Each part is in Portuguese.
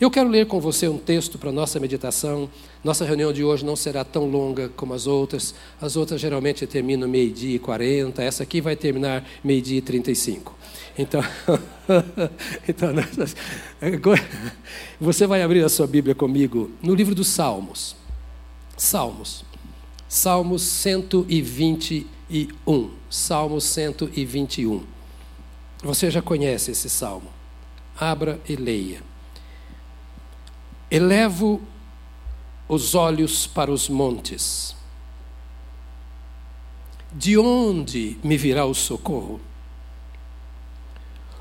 Eu quero ler com você um texto para nossa meditação. Nossa reunião de hoje não será tão longa como as outras. As outras geralmente terminam meio-dia e 40, essa aqui vai terminar meio-dia e 35. Então, então, você vai abrir a sua Bíblia comigo no livro dos Salmos. Salmos. Salmos 121. Salmos 121. Você já conhece esse salmo. Abra e leia. Elevo os olhos para os montes. De onde me virá o socorro?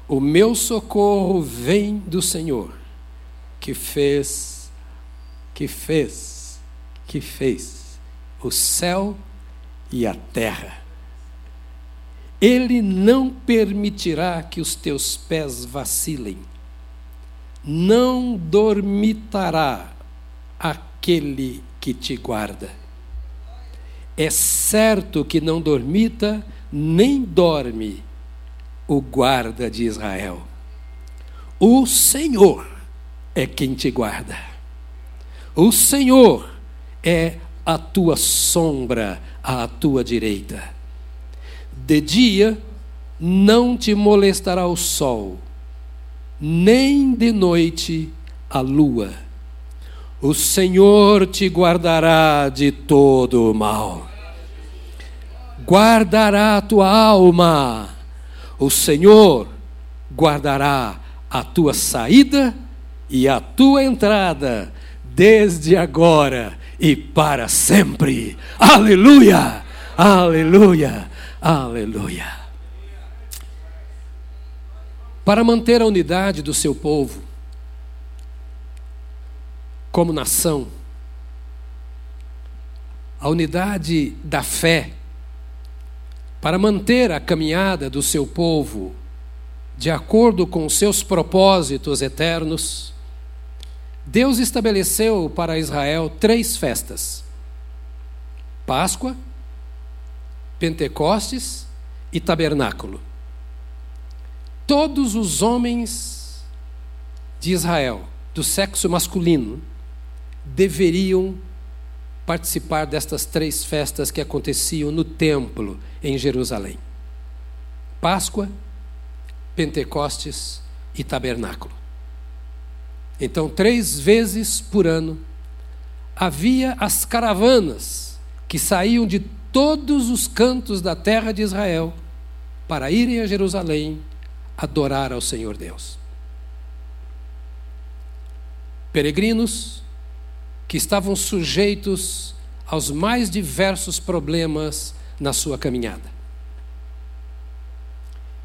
O meu socorro vem do Senhor, que fez, que fez, que fez o céu e a terra. Ele não permitirá que os teus pés vacilem, não dormitará aquele que te guarda. É certo que não dormita, nem dorme o guarda de Israel. O Senhor é quem te guarda. O Senhor é a tua sombra à tua direita. De dia não te molestará o sol, nem de noite a lua. O Senhor te guardará de todo o mal. Guardará a tua alma o Senhor guardará a tua saída e a tua entrada, desde agora e para sempre. Aleluia! Aleluia! Aleluia! Para manter a unidade do seu povo, como nação, a unidade da fé, para manter a caminhada do seu povo de acordo com seus propósitos eternos, Deus estabeleceu para Israel três festas: Páscoa, Pentecostes e Tabernáculo. Todos os homens de Israel, do sexo masculino, deveriam participar destas três festas que aconteciam no templo em Jerusalém: Páscoa, Pentecostes e Tabernáculo. Então, três vezes por ano, havia as caravanas que saíam de todos os cantos da terra de Israel para irem a Jerusalém adorar ao Senhor Deus. Peregrinos que estavam sujeitos aos mais diversos problemas na sua caminhada.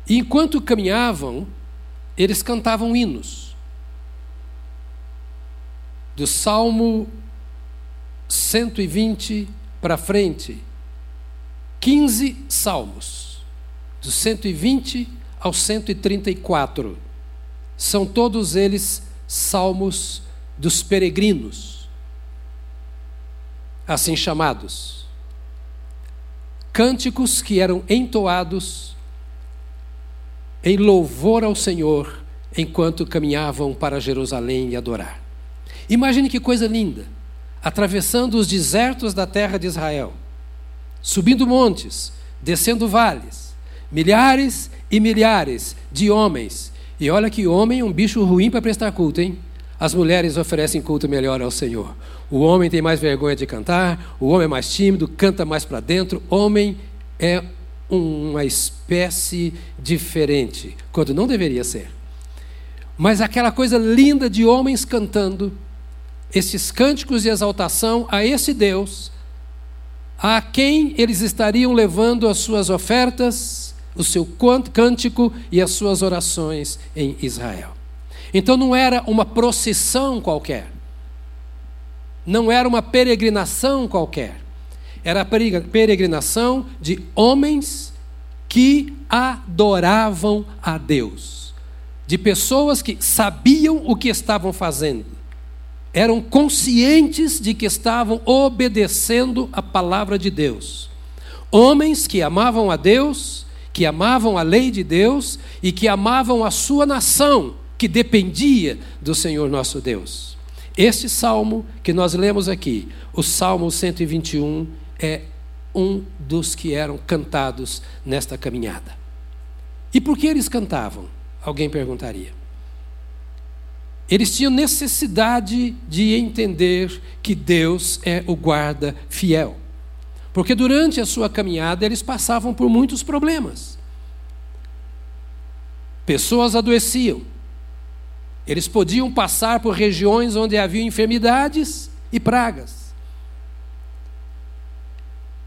E enquanto caminhavam, eles cantavam hinos. Do Salmo 120 para frente, 15 salmos, do 120 ao 134, são todos eles salmos dos peregrinos assim chamados. Cânticos que eram entoados em louvor ao Senhor enquanto caminhavam para Jerusalém e adorar. Imagine que coisa linda, atravessando os desertos da terra de Israel, subindo montes, descendo vales, milhares e milhares de homens. E olha que homem é um bicho ruim para prestar culto, hein? As mulheres oferecem culto melhor ao Senhor. O homem tem mais vergonha de cantar, o homem é mais tímido, canta mais para dentro. Homem é uma espécie diferente, quando não deveria ser. Mas aquela coisa linda de homens cantando, esses cânticos de exaltação a esse Deus, a quem eles estariam levando as suas ofertas, o seu cântico e as suas orações em Israel. Então não era uma procissão qualquer, não era uma peregrinação qualquer, era a peregrinação de homens que adoravam a Deus, de pessoas que sabiam o que estavam fazendo, eram conscientes de que estavam obedecendo a palavra de Deus. Homens que amavam a Deus, que amavam a lei de Deus e que amavam a sua nação, que dependia do Senhor nosso Deus. Este salmo que nós lemos aqui, o Salmo 121, é um dos que eram cantados nesta caminhada. E por que eles cantavam? Alguém perguntaria. Eles tinham necessidade de entender que Deus é o guarda fiel. Porque durante a sua caminhada eles passavam por muitos problemas. Pessoas adoeciam. Eles podiam passar por regiões onde havia enfermidades e pragas.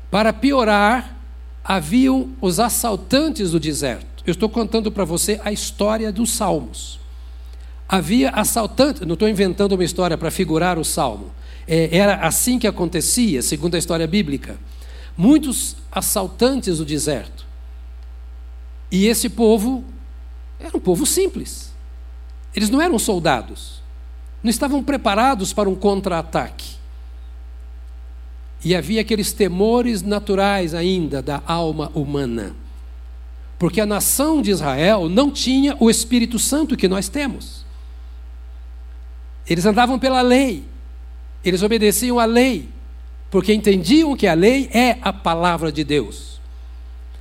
Para piorar, haviam os assaltantes do deserto. Eu estou contando para você a história dos salmos. Havia assaltantes, não estou inventando uma história para figurar o salmo. É, era assim que acontecia, segundo a história bíblica. Muitos assaltantes do deserto. E esse povo era um povo simples. Eles não eram soldados. Não estavam preparados para um contra-ataque. E havia aqueles temores naturais ainda da alma humana. Porque a nação de Israel não tinha o Espírito Santo que nós temos. Eles andavam pela lei, eles obedeciam à lei, porque entendiam que a lei é a palavra de Deus.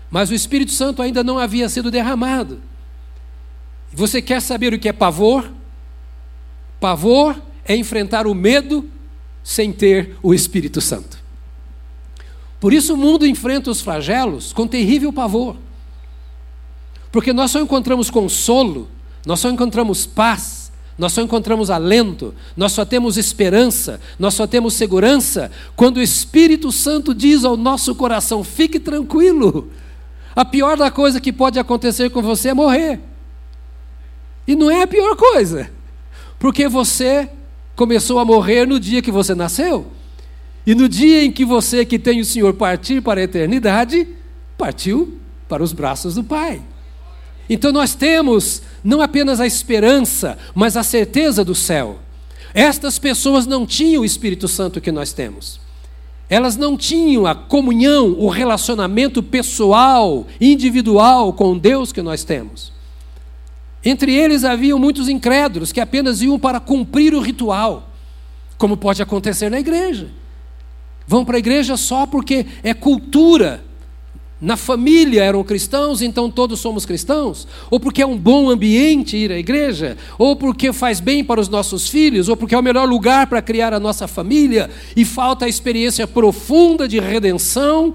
Mas o Espírito Santo ainda não havia sido derramado. Você quer saber o que é pavor? Pavor é enfrentar o medo sem ter o Espírito Santo. Por isso o mundo enfrenta os flagelos com terrível pavor. Porque nós só encontramos consolo, nós só encontramos paz nós só encontramos alento, nós só temos esperança, nós só temos segurança quando o Espírito Santo diz ao nosso coração: fique tranquilo. A pior da coisa que pode acontecer com você é morrer. E não é a pior coisa, porque você começou a morrer no dia que você nasceu. E no dia em que você, que tem o Senhor, partir para a eternidade, partiu para os braços do Pai. Então nós temos não apenas a esperança, mas a certeza do céu. Estas pessoas não tinham o Espírito Santo que nós temos. Elas não tinham a comunhão, o relacionamento pessoal, individual com Deus que nós temos. Entre eles haviam muitos incrédulos que apenas iam para cumprir o ritual, como pode acontecer na igreja. Vão para a igreja só porque é cultura, na família eram cristãos, então todos somos cristãos, ou porque é um bom ambiente ir à igreja, ou porque faz bem para os nossos filhos, ou porque é o melhor lugar para criar a nossa família, e falta a experiência profunda de redenção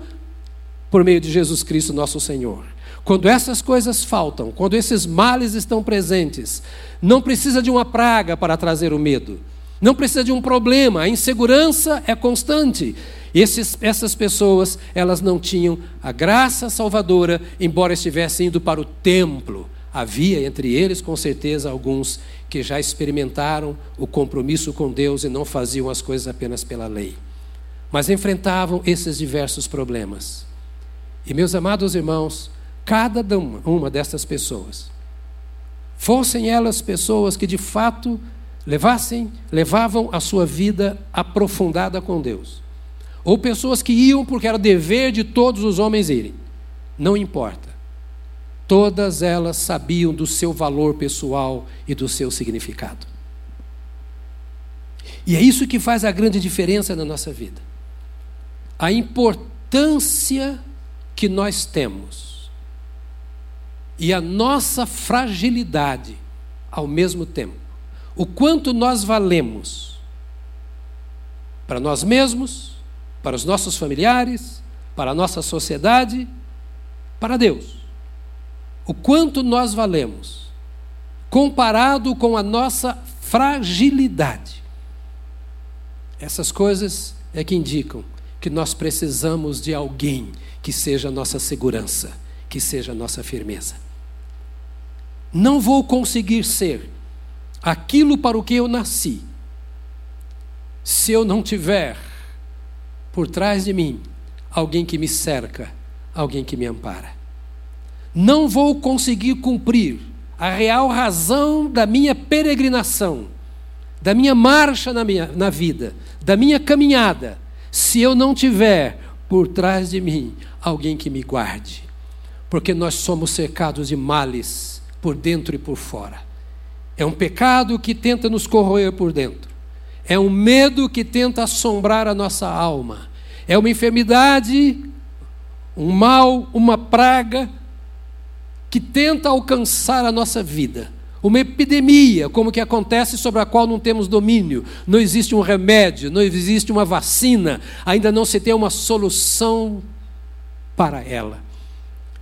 por meio de Jesus Cristo, nosso Senhor. Quando essas coisas faltam, quando esses males estão presentes, não precisa de uma praga para trazer o medo, não precisa de um problema, a insegurança é constante. Esses, essas pessoas, elas não tinham a graça salvadora, embora estivessem indo para o templo. Havia entre eles, com certeza, alguns que já experimentaram o compromisso com Deus e não faziam as coisas apenas pela lei. Mas enfrentavam esses diversos problemas. E, meus amados irmãos, cada uma dessas pessoas, fossem elas pessoas que de fato levassem, levavam a sua vida aprofundada com Deus ou pessoas que iam porque era dever de todos os homens irem. Não importa. Todas elas sabiam do seu valor pessoal e do seu significado. E é isso que faz a grande diferença na nossa vida. A importância que nós temos e a nossa fragilidade ao mesmo tempo. O quanto nós valemos para nós mesmos, para os nossos familiares, para a nossa sociedade, para Deus. O quanto nós valemos comparado com a nossa fragilidade. Essas coisas é que indicam que nós precisamos de alguém que seja a nossa segurança, que seja a nossa firmeza. Não vou conseguir ser aquilo para o que eu nasci se eu não tiver por trás de mim alguém que me cerca, alguém que me ampara. Não vou conseguir cumprir a real razão da minha peregrinação, da minha marcha na, minha, na vida, da minha caminhada, se eu não tiver por trás de mim alguém que me guarde. Porque nós somos cercados de males por dentro e por fora. É um pecado que tenta nos corroer por dentro. É um medo que tenta assombrar a nossa alma. É uma enfermidade, um mal, uma praga que tenta alcançar a nossa vida. Uma epidemia, como que acontece, sobre a qual não temos domínio. Não existe um remédio, não existe uma vacina, ainda não se tem uma solução para ela,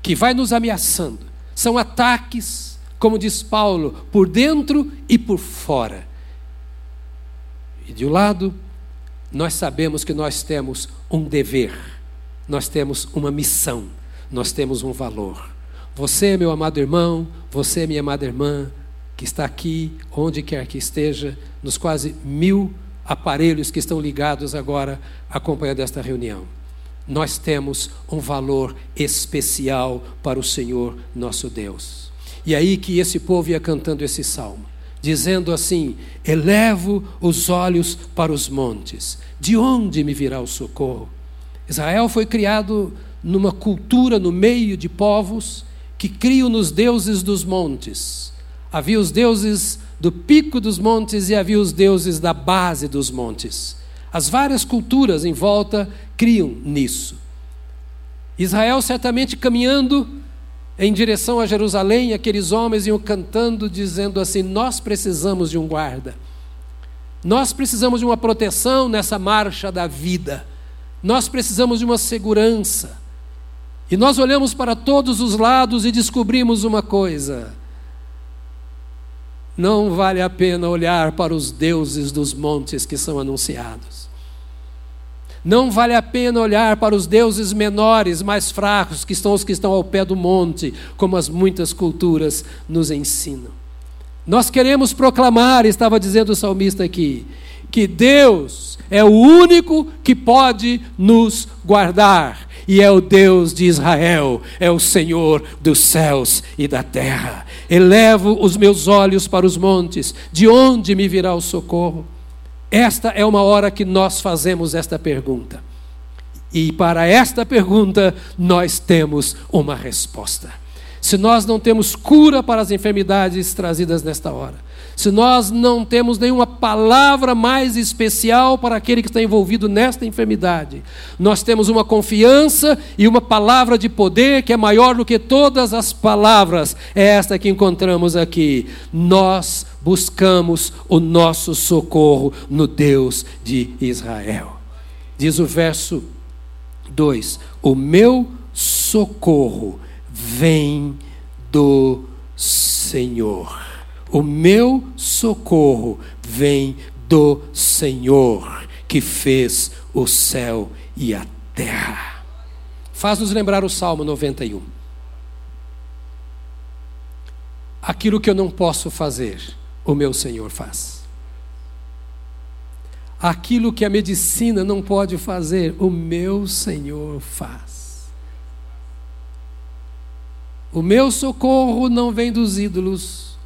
que vai nos ameaçando. São ataques, como diz Paulo, por dentro e por fora. E de um lado, nós sabemos que nós temos um dever, nós temos uma missão, nós temos um valor. Você, meu amado irmão, você, minha amada irmã, que está aqui, onde quer que esteja, nos quase mil aparelhos que estão ligados agora acompanhando esta reunião. Nós temos um valor especial para o Senhor nosso Deus. E aí que esse povo ia cantando esse salmo, dizendo assim: Elevo os olhos para os montes, de onde me virá o socorro? Israel foi criado numa cultura no meio de povos que criam nos deuses dos montes. Havia os deuses do pico dos montes e havia os deuses da base dos montes. As várias culturas em volta criam nisso. Israel certamente caminhando em direção a Jerusalém, aqueles homens iam cantando, dizendo assim: Nós precisamos de um guarda, nós precisamos de uma proteção nessa marcha da vida, nós precisamos de uma segurança. E nós olhamos para todos os lados e descobrimos uma coisa: não vale a pena olhar para os deuses dos montes que são anunciados. Não vale a pena olhar para os deuses menores, mais fracos, que estão os que estão ao pé do monte, como as muitas culturas nos ensinam. Nós queremos proclamar, estava dizendo o salmista aqui, que Deus é o único que pode nos guardar e é o Deus de Israel, é o Senhor dos céus e da terra. Elevo os meus olhos para os montes, de onde me virá o socorro? Esta é uma hora que nós fazemos esta pergunta. E para esta pergunta nós temos uma resposta. Se nós não temos cura para as enfermidades trazidas nesta hora, se nós não temos nenhuma palavra mais especial para aquele que está envolvido nesta enfermidade, nós temos uma confiança e uma palavra de poder que é maior do que todas as palavras, é esta que encontramos aqui. Nós buscamos o nosso socorro no Deus de Israel. Diz o verso 2: O meu socorro vem do Senhor. O meu socorro vem do Senhor, que fez o céu e a terra. Faz-nos lembrar o Salmo 91. Aquilo que eu não posso fazer, o meu Senhor faz. Aquilo que a medicina não pode fazer, o meu Senhor faz. O meu socorro não vem dos ídolos,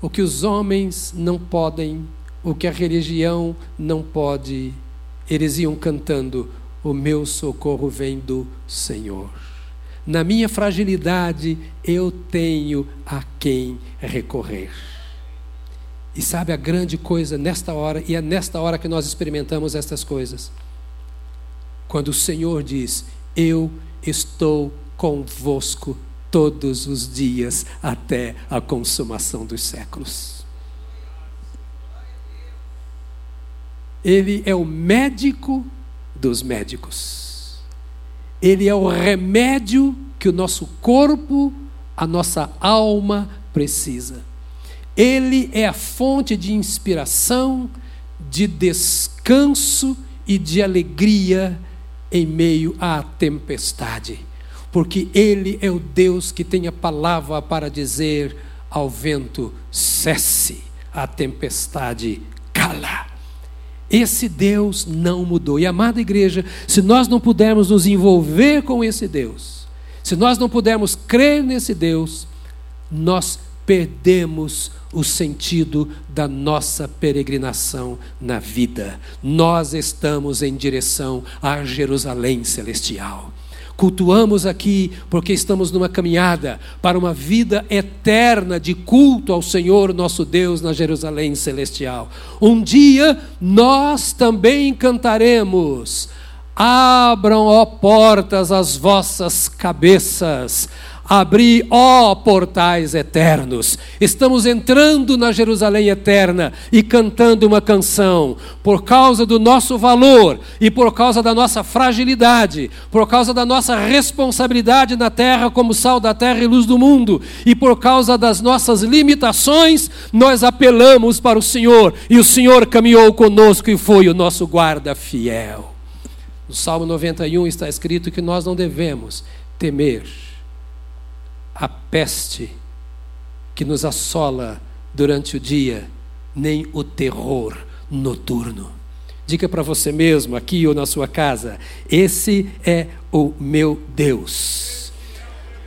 o que os homens não podem, o que a religião não pode. Eles iam cantando: O meu socorro vem do Senhor. Na minha fragilidade, eu tenho a quem recorrer. E sabe a grande coisa nesta hora, e é nesta hora que nós experimentamos estas coisas. Quando o Senhor diz: Eu estou convosco todos os dias até a consumação dos séculos. Ele é o médico dos médicos. Ele é o remédio que o nosso corpo, a nossa alma precisa. Ele é a fonte de inspiração, de descanso e de alegria em meio à tempestade porque Ele é o Deus que tem a palavra para dizer ao vento: cesse, a tempestade cala. Esse Deus não mudou. E amada igreja, se nós não pudermos nos envolver com esse Deus, se nós não pudermos crer nesse Deus, nós perdemos o sentido da nossa peregrinação na vida. Nós estamos em direção à Jerusalém celestial. Cultuamos aqui porque estamos numa caminhada para uma vida eterna de culto ao Senhor nosso Deus na Jerusalém celestial. Um dia nós também cantaremos. Abram, ó portas, as vossas cabeças, Abri, ó portais eternos. Estamos entrando na Jerusalém eterna e cantando uma canção. Por causa do nosso valor e por causa da nossa fragilidade, por causa da nossa responsabilidade na terra como sal da terra e luz do mundo, e por causa das nossas limitações, nós apelamos para o Senhor e o Senhor caminhou conosco e foi o nosso guarda fiel. No Salmo 91 está escrito que nós não devemos temer a peste que nos assola durante o dia, nem o terror noturno. Diga para você mesmo, aqui ou na sua casa: esse é o meu Deus.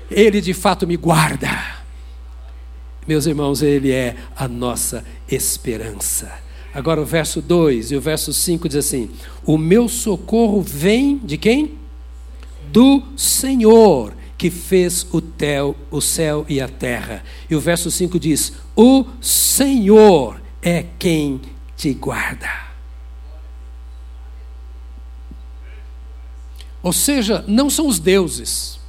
Ele de fato me guarda. Meus irmãos, ele é a nossa esperança. Agora o verso 2 e o verso 5 diz assim: O meu socorro vem de quem? Do Senhor que fez o, o céu e a terra. E o verso 5 diz: O Senhor é quem te guarda. Ou seja, não são os deuses.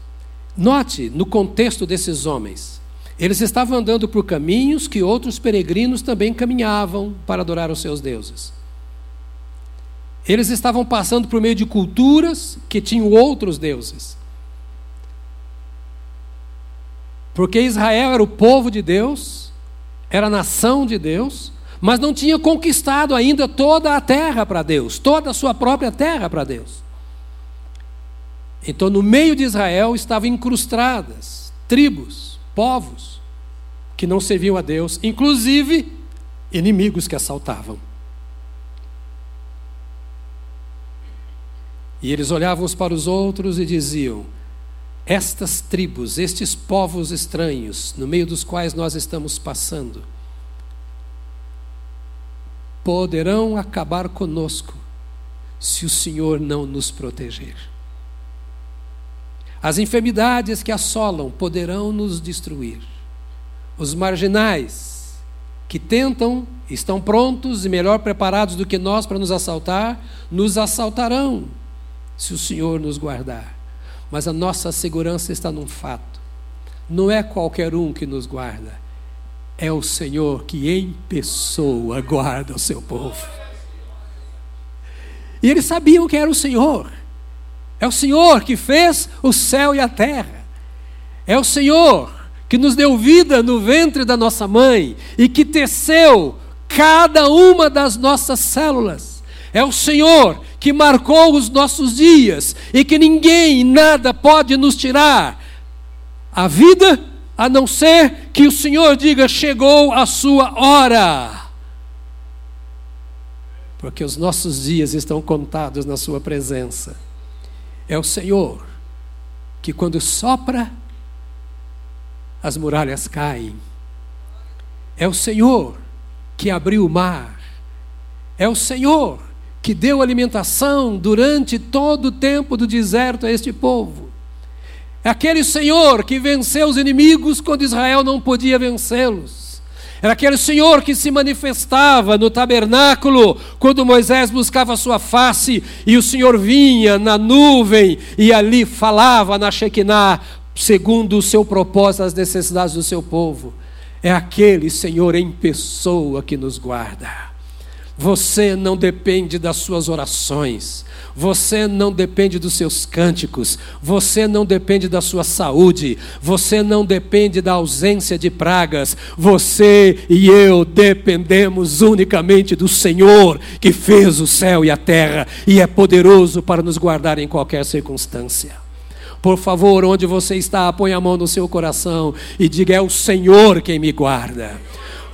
Note no contexto desses homens. Eles estavam andando por caminhos que outros peregrinos também caminhavam para adorar os seus deuses. Eles estavam passando por meio de culturas que tinham outros deuses. Porque Israel era o povo de Deus, era a nação de Deus, mas não tinha conquistado ainda toda a terra para Deus, toda a sua própria terra para Deus. Então, no meio de Israel estavam incrustadas tribos, povos que não serviam a Deus, inclusive inimigos que assaltavam. E eles olhavam uns para os outros e diziam: estas tribos, estes povos estranhos, no meio dos quais nós estamos passando, poderão acabar conosco se o Senhor não nos proteger. As enfermidades que assolam poderão nos destruir. Os marginais que tentam, estão prontos e melhor preparados do que nós para nos assaltar, nos assaltarão se o Senhor nos guardar. Mas a nossa segurança está num fato: não é qualquer um que nos guarda, é o Senhor que em pessoa guarda o seu povo. E eles sabiam que era o Senhor. É o Senhor que fez o céu e a terra. É o Senhor que nos deu vida no ventre da nossa mãe e que teceu cada uma das nossas células. É o Senhor que marcou os nossos dias e que ninguém nada pode nos tirar a vida, a não ser que o Senhor diga: chegou a sua hora. Porque os nossos dias estão contados na Sua presença. É o Senhor que, quando sopra, as muralhas caem. É o Senhor que abriu o mar. É o Senhor que deu alimentação durante todo o tempo do deserto a este povo. É aquele Senhor que venceu os inimigos quando Israel não podia vencê-los. Era aquele Senhor que se manifestava no tabernáculo quando Moisés buscava a sua face e o Senhor vinha na nuvem e ali falava na Shekinah, segundo o seu propósito, as necessidades do seu povo. É aquele Senhor em pessoa que nos guarda. Você não depende das suas orações, você não depende dos seus cânticos, você não depende da sua saúde, você não depende da ausência de pragas, você e eu dependemos unicamente do Senhor que fez o céu e a terra e é poderoso para nos guardar em qualquer circunstância. Por favor, onde você está, põe a mão no seu coração e diga: É o Senhor quem me guarda.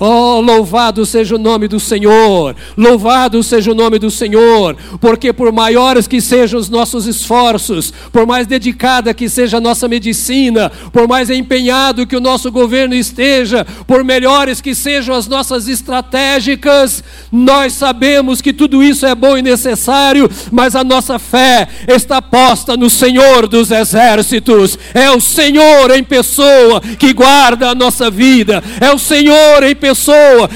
Oh, louvado seja o nome do Senhor, louvado seja o nome do Senhor, porque por maiores que sejam os nossos esforços, por mais dedicada que seja a nossa medicina, por mais empenhado que o nosso governo esteja, por melhores que sejam as nossas estratégicas, Nós sabemos que tudo isso é bom e necessário, mas a nossa fé está posta no Senhor dos exércitos. É o Senhor em pessoa que guarda a nossa vida, é o Senhor em pessoa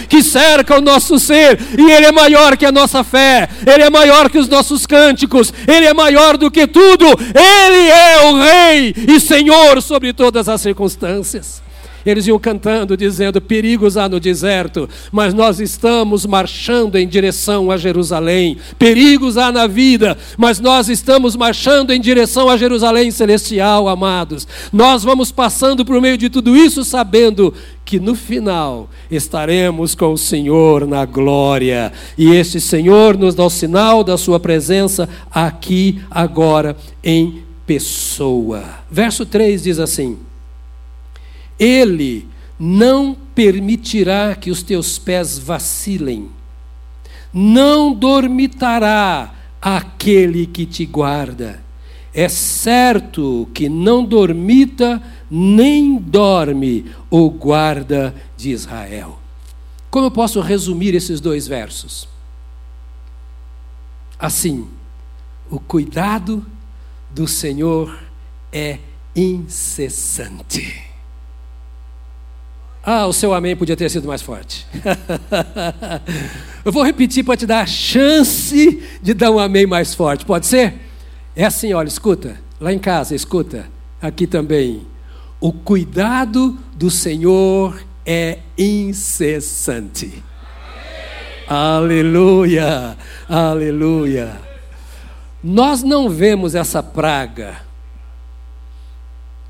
que cerca o nosso ser, e Ele é maior que a nossa fé, Ele é maior que os nossos cânticos, Ele é maior do que tudo, Ele é o Rei e Senhor sobre todas as circunstâncias. Eles iam cantando, dizendo: perigos há no deserto, mas nós estamos marchando em direção a Jerusalém. Perigos há na vida, mas nós estamos marchando em direção a Jerusalém celestial, amados. Nós vamos passando por meio de tudo isso, sabendo que no final estaremos com o Senhor na glória. E este Senhor nos dá o sinal da Sua presença aqui, agora, em pessoa. Verso 3 diz assim. Ele não permitirá que os teus pés vacilem, não dormitará aquele que te guarda. É certo que não dormita nem dorme o guarda de Israel. Como eu posso resumir esses dois versos? Assim, o cuidado do Senhor é incessante. Ah, o seu amém podia ter sido mais forte. Eu vou repetir para te dar a chance de dar um amém mais forte. Pode ser? É assim, olha, escuta. Lá em casa, escuta. Aqui também. O cuidado do Senhor é incessante. Aleluia, aleluia. Nós não vemos essa praga.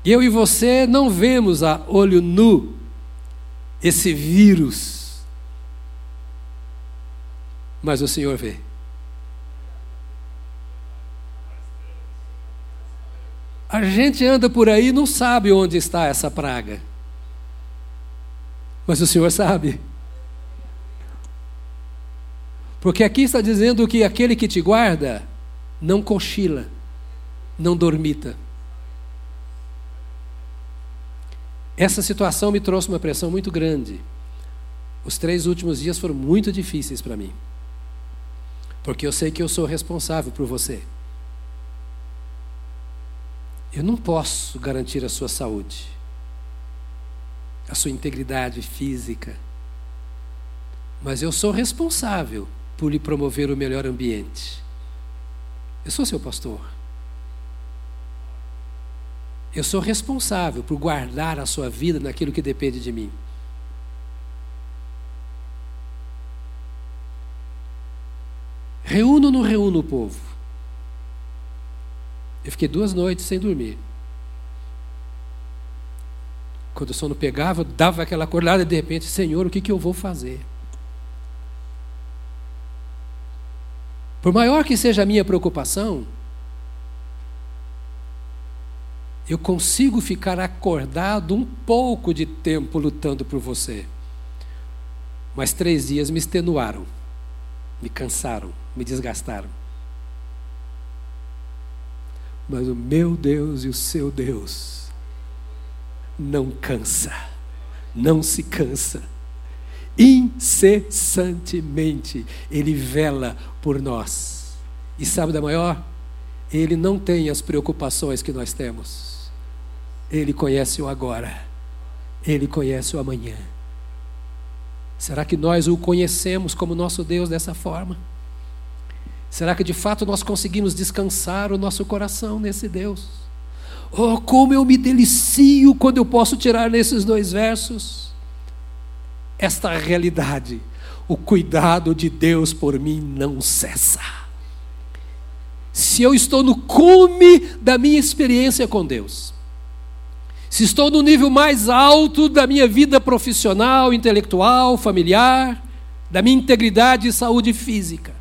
Eu e você não vemos a olho nu esse vírus. Mas o Senhor vê. A gente anda por aí e não sabe onde está essa praga. Mas o Senhor sabe. Porque aqui está dizendo que aquele que te guarda não cochila, não dormita. Essa situação me trouxe uma pressão muito grande. Os três últimos dias foram muito difíceis para mim. Porque eu sei que eu sou responsável por você. Eu não posso garantir a sua saúde, a sua integridade física. Mas eu sou responsável por lhe promover o melhor ambiente. Eu sou seu pastor. Eu sou responsável por guardar a sua vida naquilo que depende de mim. Reúno ou não reúno o povo? Eu fiquei duas noites sem dormir. Quando o sono pegava, eu dava aquela acordada e de repente, Senhor, o que, que eu vou fazer? Por maior que seja a minha preocupação, eu consigo ficar acordado um pouco de tempo lutando por você. Mas três dias me extenuaram, me cansaram, me desgastaram. Mas o meu Deus e o seu Deus não cansa, não se cansa. Incessantemente Ele vela por nós. E sabe da maior? Ele não tem as preocupações que nós temos. Ele conhece o agora, Ele conhece o amanhã. Será que nós o conhecemos como nosso Deus dessa forma? Será que de fato nós conseguimos descansar o nosso coração nesse Deus? Oh, como eu me delicio quando eu posso tirar nesses dois versos esta realidade. O cuidado de Deus por mim não cessa. Se eu estou no cume da minha experiência com Deus, se estou no nível mais alto da minha vida profissional, intelectual, familiar, da minha integridade e saúde física,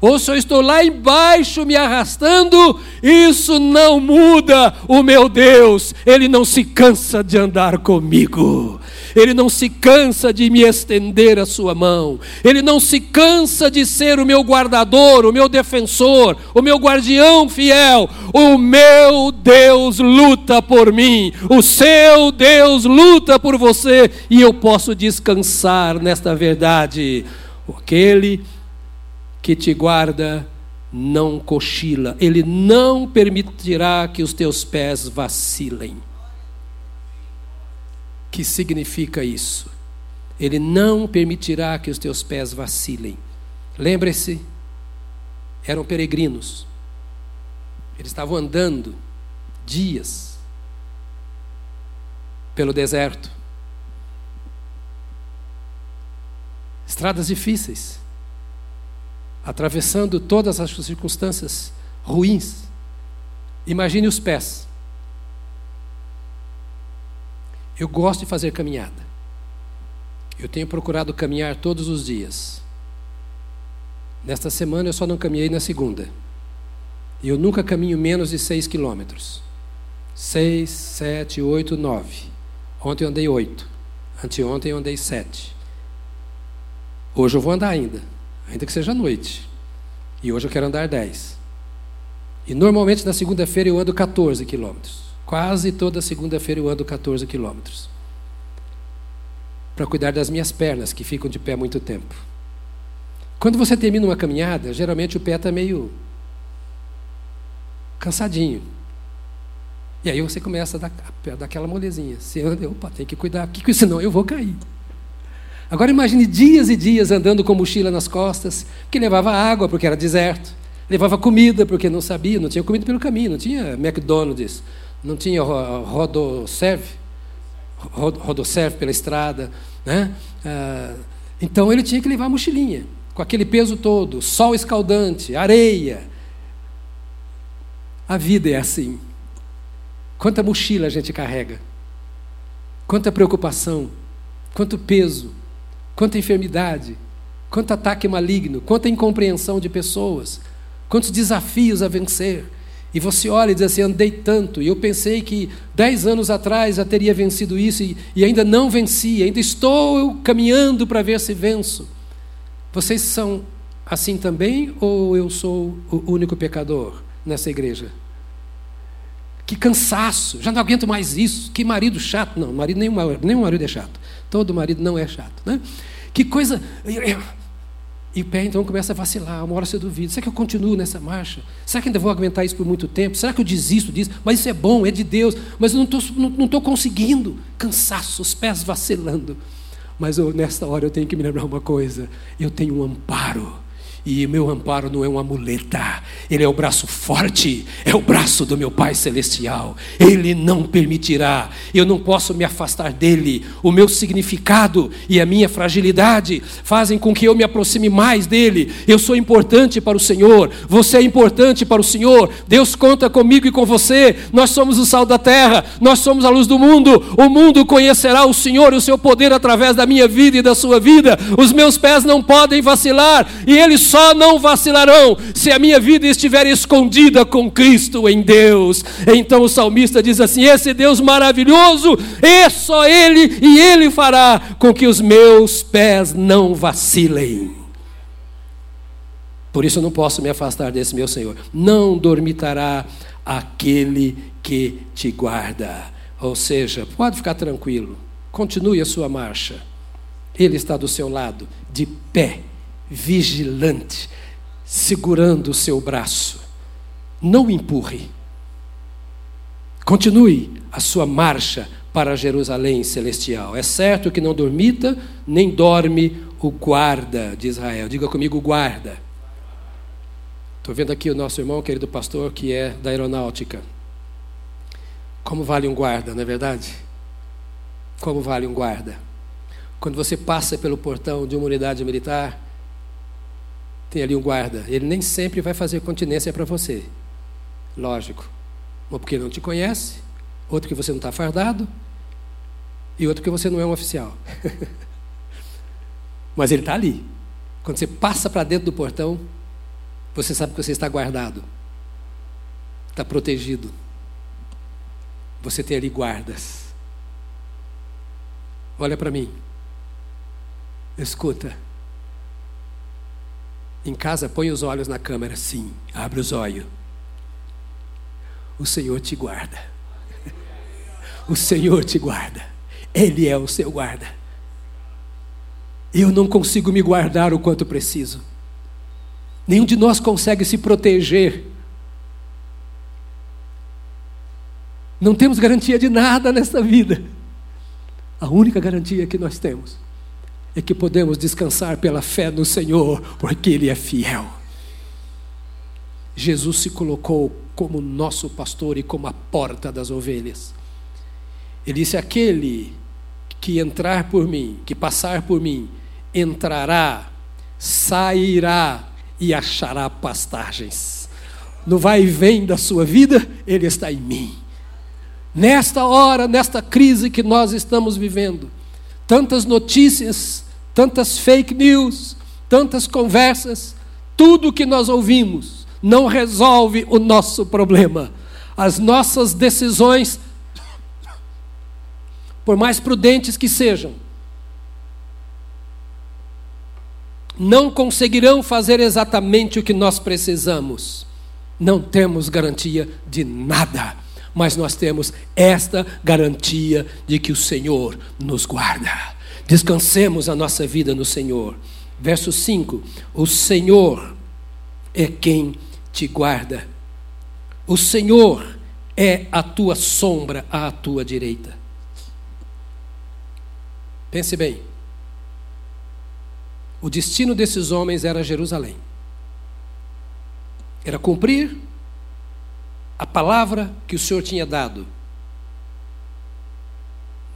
ou se eu estou lá embaixo me arrastando, isso não muda o meu Deus, Ele não se cansa de andar comigo. Ele não se cansa de me estender a sua mão, Ele não se cansa de ser o meu guardador, o meu defensor, o meu guardião fiel. O meu Deus luta por mim, o seu Deus luta por você, e eu posso descansar nesta verdade. Aquele que te guarda não cochila, ele não permitirá que os teus pés vacilem. Que significa isso? Ele não permitirá que os teus pés vacilem. Lembre-se, eram peregrinos. Eles estavam andando dias pelo deserto. Estradas difíceis atravessando todas as circunstâncias ruins. Imagine os pés. Eu gosto de fazer caminhada. Eu tenho procurado caminhar todos os dias. Nesta semana eu só não caminhei na segunda. E eu nunca caminho menos de seis quilômetros. Seis, sete, oito, nove. Ontem eu andei oito. Anteontem eu andei sete. Hoje eu vou andar ainda ainda que seja noite. E hoje eu quero andar 10. E normalmente na segunda-feira eu ando 14 quilômetros. Quase toda segunda-feira eu ando 14 quilômetros. Para cuidar das minhas pernas, que ficam de pé muito tempo. Quando você termina uma caminhada, geralmente o pé está meio cansadinho. E aí você começa a dar, dar aquela molezinha. Você anda, opa, tem que cuidar aqui, senão eu vou cair. Agora imagine dias e dias andando com mochila nas costas, que levava água porque era deserto, levava comida porque não sabia, não tinha comida pelo caminho, não tinha McDonald's, não tinha rodoserve, rodoserve pela estrada, né? Ah, então ele tinha que levar a mochilinha, com aquele peso todo, sol escaldante, areia. A vida é assim. Quanta mochila a gente carrega, quanta preocupação, quanto peso, quanta enfermidade, quanto ataque maligno, quanta incompreensão de pessoas, quantos desafios a vencer. E você olha e diz assim: andei tanto, e eu pensei que dez anos atrás já teria vencido isso, e, e ainda não venci, ainda estou caminhando para ver se venço. Vocês são assim também, ou eu sou o único pecador nessa igreja? Que cansaço, já não aguento mais isso. Que marido chato. Não, marido nenhum, nenhum marido é chato. Todo marido não é chato. Né? Que coisa. E o pé então começa a vacilar, uma hora você duvida. Será que eu continuo nessa marcha? Será que ainda vou aguentar isso por muito tempo? Será que eu desisto disso? Mas isso é bom, é de Deus, mas eu não estou não, não conseguindo. Cansaço, os pés vacilando. Mas eu, nesta hora eu tenho que me lembrar uma coisa: eu tenho um amparo e meu amparo não é uma muleta, ele é o braço forte, é o braço do meu Pai Celestial. Ele não permitirá, eu não posso me afastar dele. O meu significado e a minha fragilidade fazem com que eu me aproxime mais dele. Eu sou importante para o Senhor, você é importante para o Senhor. Deus conta comigo e com você. Nós somos o sal da terra, nós somos a luz do mundo. O mundo conhecerá o Senhor e o seu poder através da minha vida e da sua vida. Os meus pés não podem vacilar e ele só só não vacilarão se a minha vida estiver escondida com Cristo em Deus. Então o salmista diz assim: Esse Deus maravilhoso, é só Ele, e Ele fará com que os meus pés não vacilem. Por isso eu não posso me afastar desse meu Senhor. Não dormitará aquele que te guarda. Ou seja, pode ficar tranquilo, continue a sua marcha. Ele está do seu lado, de pé vigilante, segurando o seu braço. Não empurre. Continue a sua marcha para Jerusalém celestial. É certo que não dormita, nem dorme o guarda de Israel. Diga comigo, guarda. Estou vendo aqui o nosso irmão, querido pastor, que é da aeronáutica. Como vale um guarda, não é verdade? Como vale um guarda? Quando você passa pelo portão de uma unidade militar, tem ali um guarda. Ele nem sempre vai fazer continência para você. Lógico. Ou porque não te conhece, outro porque você não está fardado, e outro porque você não é um oficial. Mas ele está ali. Quando você passa para dentro do portão, você sabe que você está guardado, está protegido. Você tem ali guardas. Olha para mim. Escuta. Em casa, põe os olhos na câmera, sim, abre os olhos. O Senhor te guarda. O Senhor te guarda. Ele é o seu guarda. Eu não consigo me guardar o quanto preciso. Nenhum de nós consegue se proteger. Não temos garantia de nada nesta vida. A única garantia que nós temos é que podemos descansar pela fé no Senhor, porque Ele é fiel. Jesus se colocou como nosso pastor e como a porta das ovelhas. Ele disse: Aquele que entrar por mim, que passar por mim, entrará, sairá e achará pastagens. No vai e vem da sua vida, Ele está em mim. Nesta hora, nesta crise que nós estamos vivendo, tantas notícias, tantas fake news, tantas conversas, tudo que nós ouvimos não resolve o nosso problema. As nossas decisões, por mais prudentes que sejam, não conseguirão fazer exatamente o que nós precisamos. Não temos garantia de nada, mas nós temos esta garantia de que o Senhor nos guarda. Descansemos a nossa vida no Senhor. Verso 5: O Senhor é quem te guarda. O Senhor é a tua sombra à tua direita. Pense bem. O destino desses homens era Jerusalém. Era cumprir a palavra que o Senhor tinha dado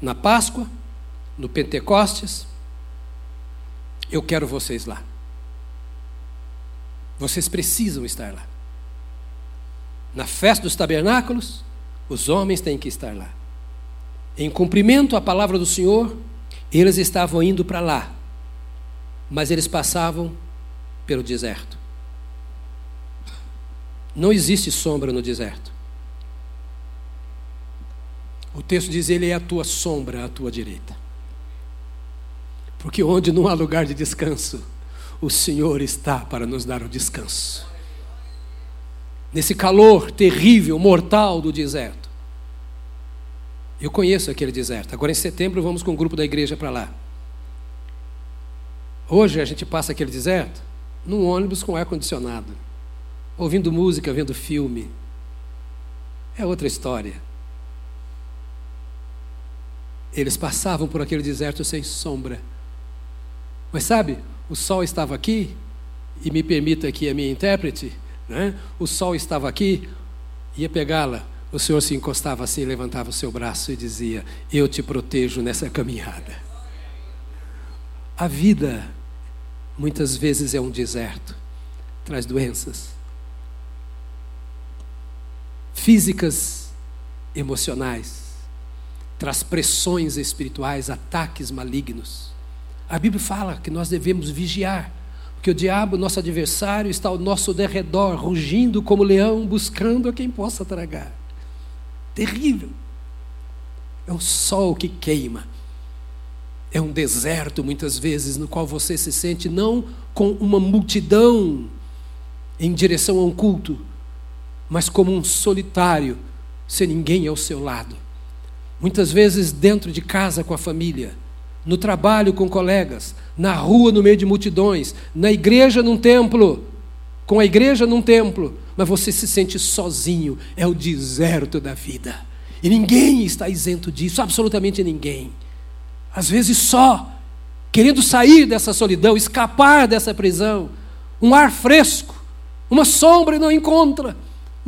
na Páscoa, no Pentecostes. Eu quero vocês lá. Vocês precisam estar lá. Na festa dos tabernáculos, os homens têm que estar lá. Em cumprimento à palavra do Senhor, eles estavam indo para lá mas eles passavam pelo deserto. Não existe sombra no deserto. O texto diz: Ele é a tua sombra à tua direita. Porque onde não há lugar de descanso, o Senhor está para nos dar o descanso. Nesse calor terrível, mortal do deserto. Eu conheço aquele deserto. Agora em setembro vamos com o grupo da igreja para lá. Hoje a gente passa aquele deserto num ônibus com ar-condicionado, ouvindo música, vendo filme. É outra história. Eles passavam por aquele deserto sem sombra. Mas sabe, o sol estava aqui, e me permita aqui a minha intérprete, né? o sol estava aqui, ia pegá-la. O Senhor se encostava assim, levantava o seu braço e dizia: Eu te protejo nessa caminhada. A vida muitas vezes é um deserto, traz doenças físicas, emocionais, traz pressões espirituais, ataques malignos. A Bíblia fala que nós devemos vigiar, porque o diabo, nosso adversário, está ao nosso derredor, rugindo como leão, buscando a quem possa tragar. Terrível. É o sol que queima é um deserto, muitas vezes, no qual você se sente não com uma multidão em direção a um culto, mas como um solitário, sem ninguém ao seu lado. Muitas vezes dentro de casa com a família, no trabalho com colegas, na rua no meio de multidões, na igreja num templo, com a igreja num templo, mas você se sente sozinho, é o deserto da vida. E ninguém está isento disso, absolutamente ninguém às vezes só, querendo sair dessa solidão, escapar dessa prisão, um ar fresco, uma sombra e não encontra.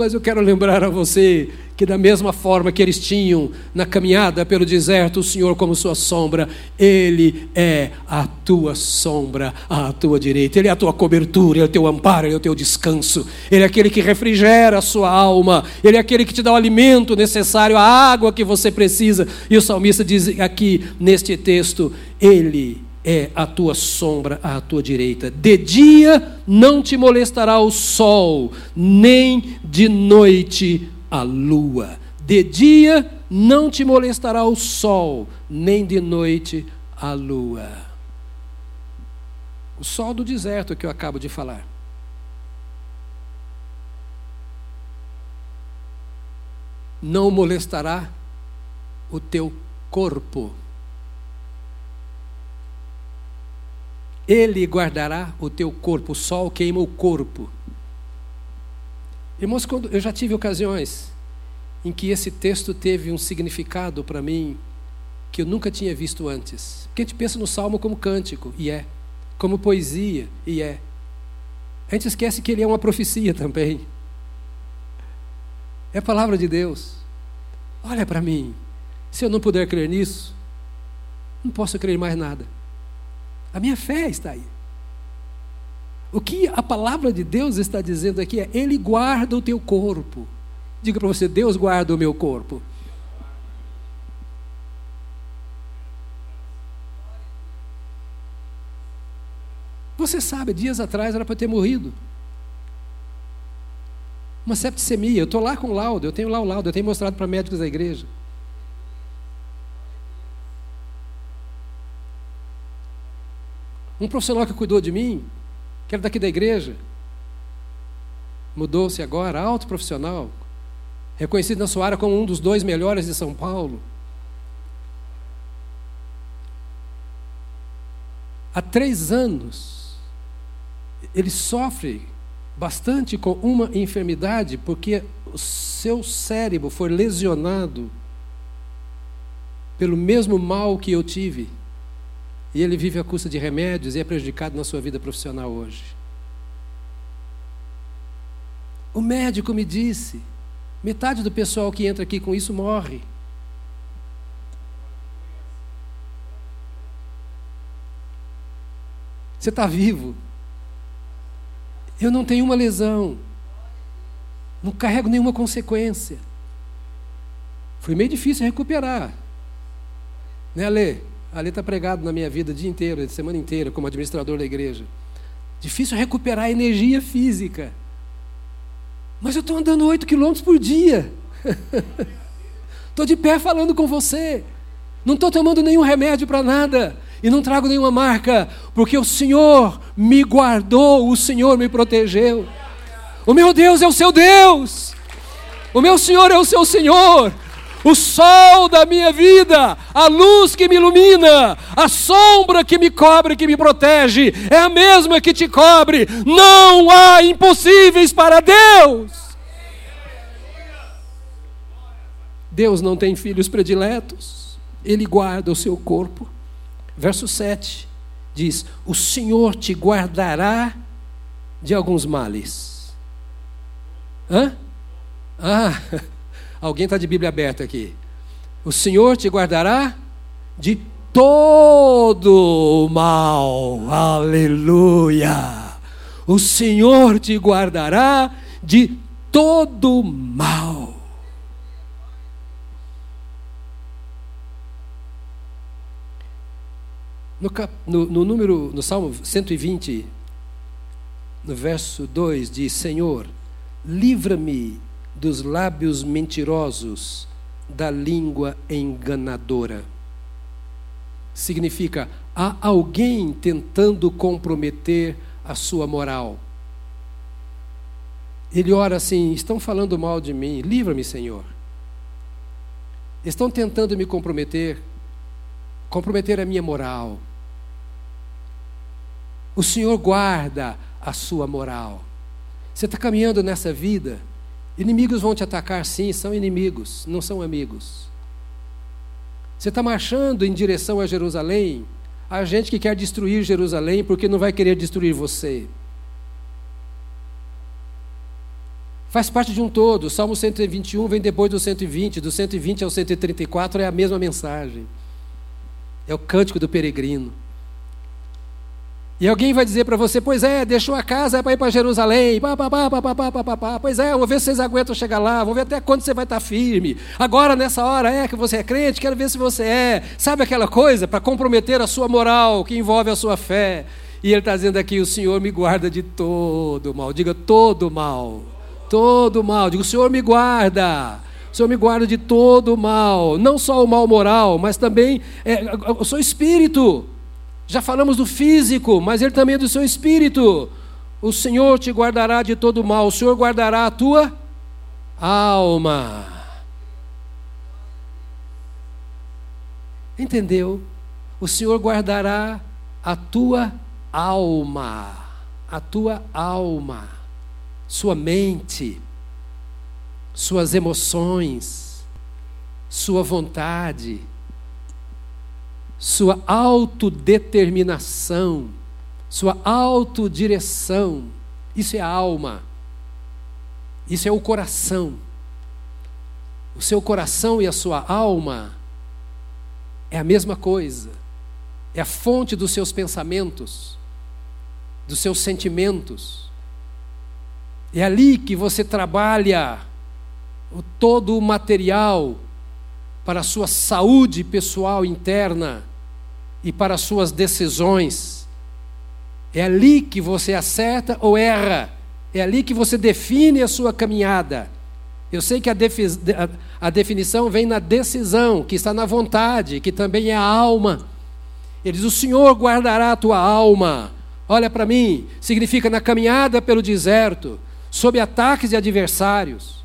Mas eu quero lembrar a você que, da mesma forma que eles tinham na caminhada pelo deserto, o Senhor, como sua sombra, Ele é a tua sombra à tua direita, Ele é a tua cobertura, Ele é o teu amparo, Ele é o teu descanso, Ele é aquele que refrigera a sua alma, Ele é aquele que te dá o alimento necessário, a água que você precisa. E o salmista diz aqui neste texto: Ele é a tua sombra à tua direita. De dia não te molestará o sol, nem de noite a lua. De dia não te molestará o sol, nem de noite a lua. O sol do deserto que eu acabo de falar. Não molestará o teu corpo Ele guardará o teu corpo. O sol queima o corpo. Irmãos, quando eu já tive ocasiões em que esse texto teve um significado para mim que eu nunca tinha visto antes. Porque a gente pensa no salmo como cântico, e é. Como poesia, e é. A gente esquece que ele é uma profecia também. É a palavra de Deus. Olha para mim. Se eu não puder crer nisso, não posso crer mais nada. A minha fé está aí. O que a palavra de Deus está dizendo aqui é: Ele guarda o teu corpo. Diga para você: Deus guarda o meu corpo. Você sabe, dias atrás era para ter morrido. Uma septicemia. Eu estou lá com o laudo, eu tenho lá o laudo, eu tenho mostrado para médicos da igreja. Um profissional que cuidou de mim, que era daqui da igreja, mudou-se agora, alto profissional, reconhecido na sua área como um dos dois melhores de São Paulo. Há três anos, ele sofre bastante com uma enfermidade, porque o seu cérebro foi lesionado pelo mesmo mal que eu tive. E ele vive à custa de remédios e é prejudicado na sua vida profissional hoje. O médico me disse: metade do pessoal que entra aqui com isso morre. Você está vivo. Eu não tenho uma lesão. Não carrego nenhuma consequência. Foi meio difícil recuperar. Né, Ale? Ali está pregado na minha vida o dia inteiro, a semana inteira, como administrador da igreja. Difícil recuperar a energia física. Mas eu estou andando 8 quilômetros por dia. Estou de pé falando com você. Não estou tomando nenhum remédio para nada. E não trago nenhuma marca, porque o Senhor me guardou, o Senhor me protegeu. O meu Deus é o seu Deus. O meu Senhor é o seu Senhor o sol da minha vida, a luz que me ilumina, a sombra que me cobre, que me protege, é a mesma que te cobre. Não há impossíveis para Deus. Deus não tem filhos prediletos, Ele guarda o seu corpo. Verso 7 diz: O Senhor te guardará de alguns males. Hã? Ah, Alguém está de Bíblia aberta aqui. O Senhor te guardará de todo o mal. Aleluia. O Senhor te guardará de todo o mal. No, no, no, número, no Salmo 120, no verso 2, diz: Senhor, livra-me dos lábios mentirosos, da língua enganadora. Significa, há alguém tentando comprometer a sua moral. Ele ora assim: estão falando mal de mim, livra-me, Senhor. Estão tentando me comprometer, comprometer a minha moral. O Senhor guarda a sua moral. Você está caminhando nessa vida Inimigos vão te atacar, sim, são inimigos, não são amigos. Você está marchando em direção a Jerusalém, há gente que quer destruir Jerusalém porque não vai querer destruir você. Faz parte de um todo. O Salmo 121 vem depois do 120, do 120 ao 134 é a mesma mensagem. É o cântico do peregrino. E alguém vai dizer para você: Pois é, deixou a casa é para ir para Jerusalém. Pá, pá, pá, pá, pá, pá, pá, pá. Pois é, vamos ver se vocês aguentam chegar lá. Vamos ver até quando você vai estar firme. Agora, nessa hora, é que você é crente, quero ver se você é. Sabe aquela coisa? Para comprometer a sua moral, que envolve a sua fé. E ele está dizendo aqui: O Senhor me guarda de todo mal. Diga todo mal. Todo mal. Diga: O Senhor me guarda. O Senhor me guarda de todo mal. Não só o mal moral, mas também é, o seu espírito. Já falamos do físico, mas ele também é do seu espírito. O Senhor te guardará de todo mal, o Senhor guardará a tua alma. Entendeu? O Senhor guardará a tua alma, a tua alma, sua mente, suas emoções, sua vontade, sua autodeterminação, sua autodireção. Isso é a alma. Isso é o coração. O seu coração e a sua alma é a mesma coisa. É a fonte dos seus pensamentos, dos seus sentimentos. É ali que você trabalha todo o material para a sua saúde pessoal interna e para as suas decisões. É ali que você acerta ou erra. É ali que você define a sua caminhada. Eu sei que a, a, definição vem na decisão, que está na vontade, que também é a alma. Ele diz: O Senhor guardará a tua alma. Olha para mim, significa na caminhada pelo deserto, sob ataques de adversários,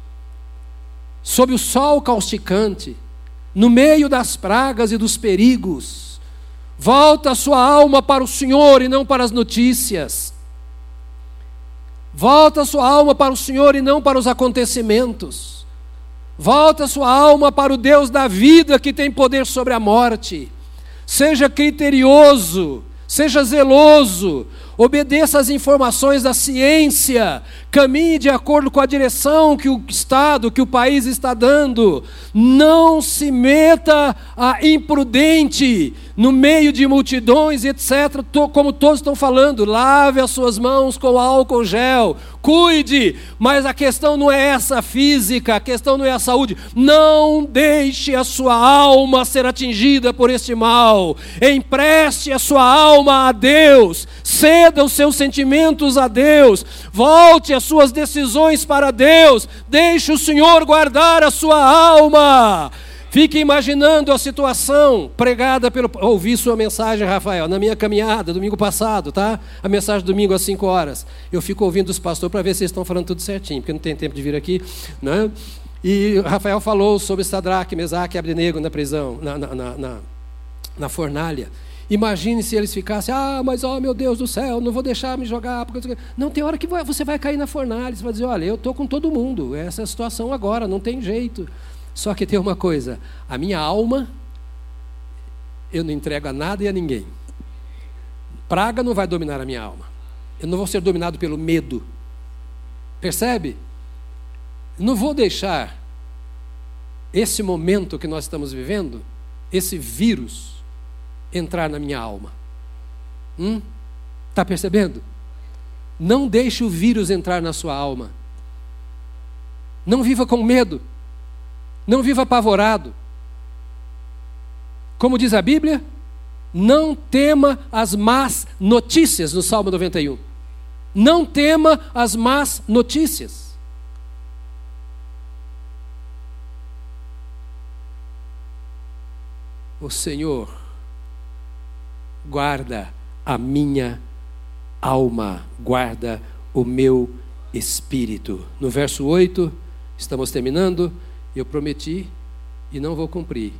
sob o sol causticante, no meio das pragas e dos perigos. Volta a sua alma para o Senhor e não para as notícias. Volta a sua alma para o Senhor e não para os acontecimentos. Volta a sua alma para o Deus da vida que tem poder sobre a morte. Seja criterioso, seja zeloso, obedeça às informações da ciência, caminhe de acordo com a direção que o Estado, que o país está dando. Não se meta a imprudente no meio de multidões, etc. Como todos estão falando, lave as suas mãos com álcool gel, cuide, mas a questão não é essa física, a questão não é a saúde. Não deixe a sua alma ser atingida por este mal. Empreste a sua alma a Deus, ceda os seus sentimentos a Deus, volte as suas decisões para Deus, deixe o Senhor guardar a sua alma. Fique imaginando a situação pregada pelo. Ouvi sua mensagem, Rafael, na minha caminhada, domingo passado, tá? A mensagem domingo às 5 horas. Eu fico ouvindo os pastores para ver se eles estão falando tudo certinho, porque não tem tempo de vir aqui, né? E Rafael falou sobre Sadraque, Mesaque e Abdenego na prisão, na, na, na, na, na fornalha. Imagine se eles ficassem, ah, mas oh meu Deus do céu, não vou deixar me jogar. Porque... Não, tem hora que você vai cair na fornalha, você vai dizer, olha, eu estou com todo mundo, essa é a situação agora, não tem jeito. Só que tem uma coisa: a minha alma, eu não entrego a nada e a ninguém. Praga não vai dominar a minha alma. Eu não vou ser dominado pelo medo. Percebe? Não vou deixar esse momento que nós estamos vivendo, esse vírus, entrar na minha alma. Hum? Está percebendo? Não deixe o vírus entrar na sua alma. Não viva com medo. Não viva apavorado. Como diz a Bíblia, não tema as más notícias, no Salmo 91. Não tema as más notícias. O Senhor guarda a minha alma, guarda o meu espírito. No verso 8, estamos terminando. Eu prometi e não vou cumprir,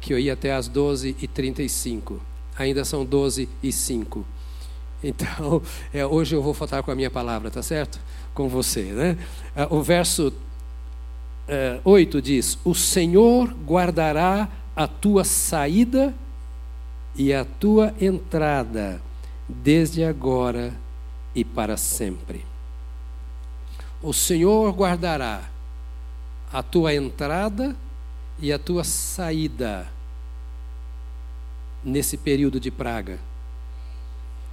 que eu ia até às 12h35. Ainda são 12 e 5. Então, é, hoje eu vou faltar com a minha palavra, tá certo? Com você, né? É, o verso é, 8 diz: O Senhor guardará a tua saída e a tua entrada, desde agora e para sempre. O Senhor guardará a tua entrada e a tua saída nesse período de praga,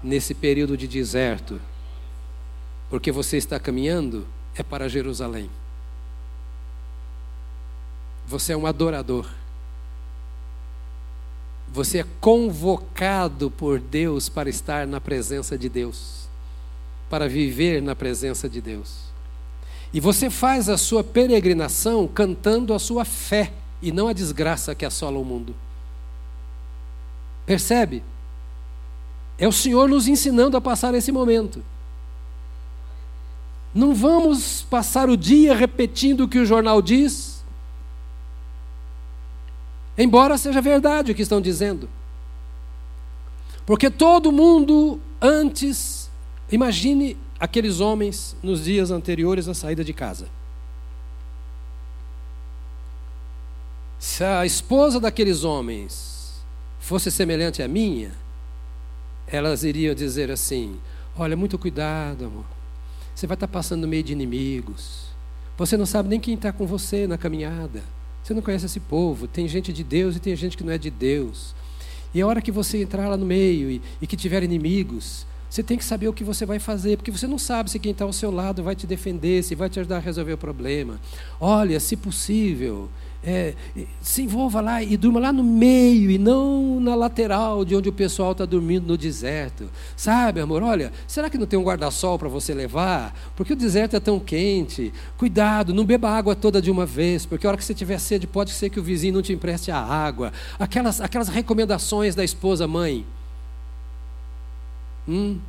nesse período de deserto, porque você está caminhando é para Jerusalém. Você é um adorador. Você é convocado por Deus para estar na presença de Deus, para viver na presença de Deus. E você faz a sua peregrinação cantando a sua fé e não a desgraça que assola o mundo. Percebe? É o Senhor nos ensinando a passar esse momento. Não vamos passar o dia repetindo o que o jornal diz, embora seja verdade o que estão dizendo. Porque todo mundo antes, imagine aqueles homens nos dias anteriores à saída de casa. Se a esposa daqueles homens fosse semelhante à minha, elas iriam dizer assim: Olha, muito cuidado, amor. Você vai estar passando no meio de inimigos. Você não sabe nem quem está com você na caminhada. Você não conhece esse povo. Tem gente de Deus e tem gente que não é de Deus. E a hora que você entrar lá no meio e, e que tiver inimigos, você tem que saber o que você vai fazer, porque você não sabe se quem está ao seu lado vai te defender, se vai te ajudar a resolver o problema. Olha, se possível, é, se envolva lá e durma lá no meio e não na lateral de onde o pessoal está dormindo no deserto. Sabe, amor? Olha, será que não tem um guarda-sol para você levar? Porque o deserto é tão quente. Cuidado, não beba água toda de uma vez, porque a hora que você tiver sede, pode ser que o vizinho não te empreste a água. Aquelas, aquelas recomendações da esposa mãe. Hum?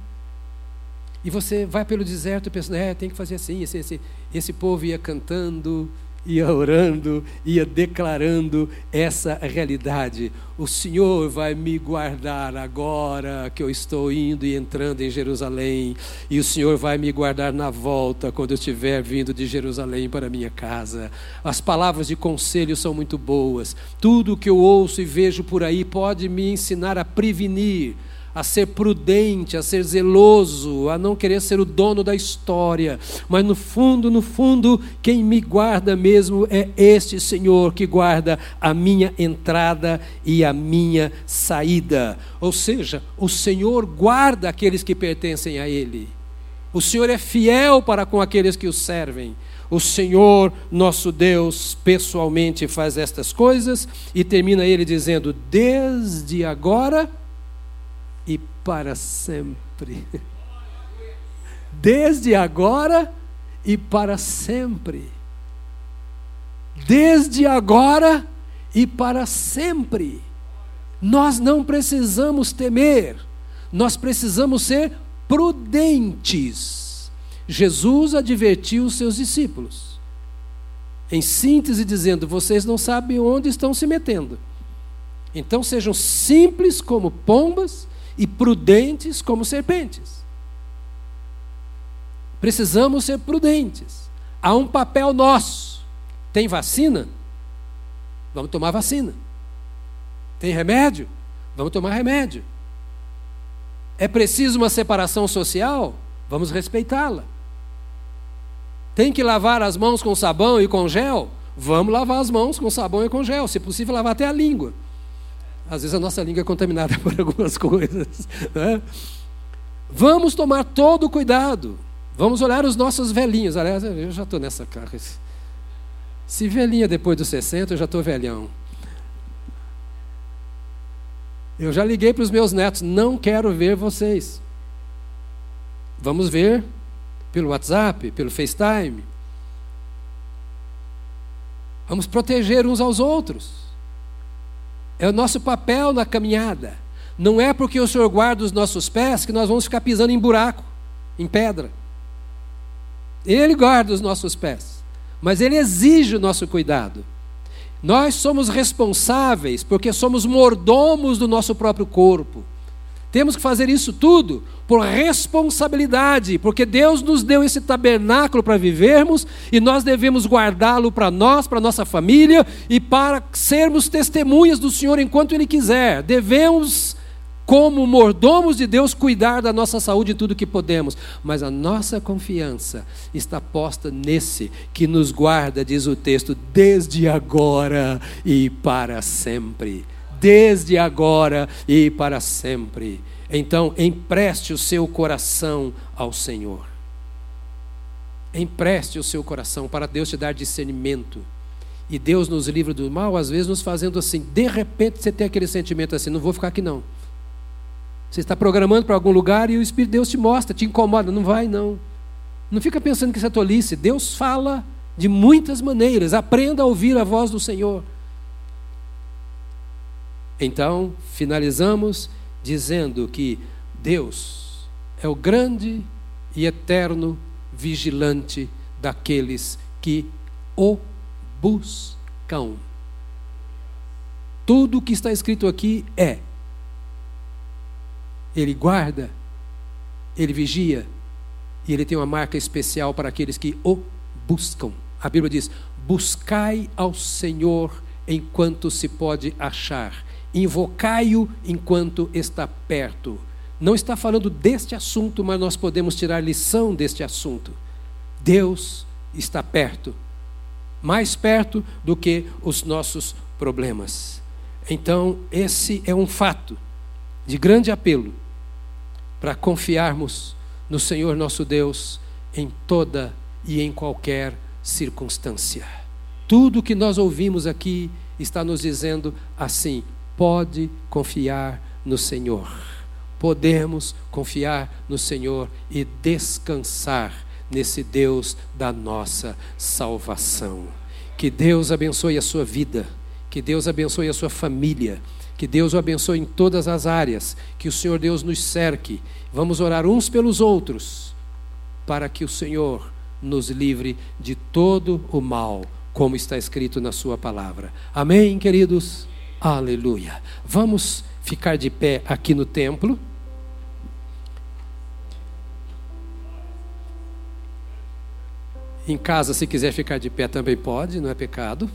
E você vai pelo deserto pensando, é, tem que fazer assim, assim, assim. Esse povo ia cantando ia orando, ia declarando essa realidade. O Senhor vai me guardar agora que eu estou indo e entrando em Jerusalém, e o Senhor vai me guardar na volta quando eu estiver vindo de Jerusalém para minha casa. As palavras de conselho são muito boas. Tudo que eu ouço e vejo por aí pode me ensinar a prevenir a ser prudente, a ser zeloso, a não querer ser o dono da história. Mas no fundo, no fundo, quem me guarda mesmo é este Senhor que guarda a minha entrada e a minha saída. Ou seja, o Senhor guarda aqueles que pertencem a Ele. O Senhor é fiel para com aqueles que o servem. O Senhor, nosso Deus, pessoalmente faz estas coisas e termina ele dizendo: Desde agora e para sempre. Desde agora e para sempre. Desde agora e para sempre. Nós não precisamos temer, nós precisamos ser prudentes. Jesus advertiu os seus discípulos, em síntese, dizendo: vocês não sabem onde estão se metendo. Então sejam simples como pombas e prudentes como serpentes. Precisamos ser prudentes. Há um papel nosso. Tem vacina? Vamos tomar vacina. Tem remédio? Vamos tomar remédio. É preciso uma separação social? Vamos respeitá-la. Tem que lavar as mãos com sabão e com gel? Vamos lavar as mãos com sabão e com gel, se possível, lavar até a língua. Às vezes a nossa língua é contaminada por algumas coisas. Né? Vamos tomar todo o cuidado. Vamos olhar os nossos velhinhos. Aliás, eu já estou nessa cara. Se velhinha depois dos 60, eu já estou velhão. Eu já liguei para os meus netos, não quero ver vocês. Vamos ver pelo WhatsApp, pelo FaceTime. Vamos proteger uns aos outros. É o nosso papel na caminhada. Não é porque o Senhor guarda os nossos pés que nós vamos ficar pisando em buraco, em pedra. Ele guarda os nossos pés, mas Ele exige o nosso cuidado. Nós somos responsáveis porque somos mordomos do nosso próprio corpo. Temos que fazer isso tudo por responsabilidade, porque Deus nos deu esse tabernáculo para vivermos e nós devemos guardá-lo para nós, para nossa família e para sermos testemunhas do Senhor enquanto Ele quiser. Devemos, como mordomos de Deus, cuidar da nossa saúde em tudo que podemos, mas a nossa confiança está posta nesse que nos guarda, diz o texto, desde agora e para sempre desde agora e para sempre. Então, empreste o seu coração ao Senhor. Empreste o seu coração para Deus te dar discernimento. E Deus nos livra do mal, às vezes nos fazendo assim. De repente você tem aquele sentimento assim: não vou ficar aqui não. Você está programando para algum lugar e o Espírito de Deus te mostra, te incomoda. Não vai, não. Não fica pensando que isso é tolice. Deus fala de muitas maneiras. Aprenda a ouvir a voz do Senhor. Então, finalizamos dizendo que Deus é o grande e eterno vigilante daqueles que o buscam. Tudo o que está escrito aqui é. Ele guarda, ele vigia, e ele tem uma marca especial para aqueles que o buscam. A Bíblia diz: buscai ao Senhor enquanto se pode achar, invocai-o enquanto está perto. Não está falando deste assunto, mas nós podemos tirar lição deste assunto. Deus está perto, mais perto do que os nossos problemas. Então, esse é um fato de grande apelo para confiarmos no Senhor nosso Deus em toda e em qualquer circunstância. Tudo que nós ouvimos aqui está nos dizendo assim: pode confiar no Senhor. Podemos confiar no Senhor e descansar nesse Deus da nossa salvação. Que Deus abençoe a sua vida, que Deus abençoe a sua família, que Deus o abençoe em todas as áreas, que o Senhor Deus nos cerque. Vamos orar uns pelos outros, para que o Senhor nos livre de todo o mal, como está escrito na Sua palavra. Amém, queridos? Aleluia. Vamos ficar de pé aqui no templo. Em casa, se quiser ficar de pé, também pode, não é pecado.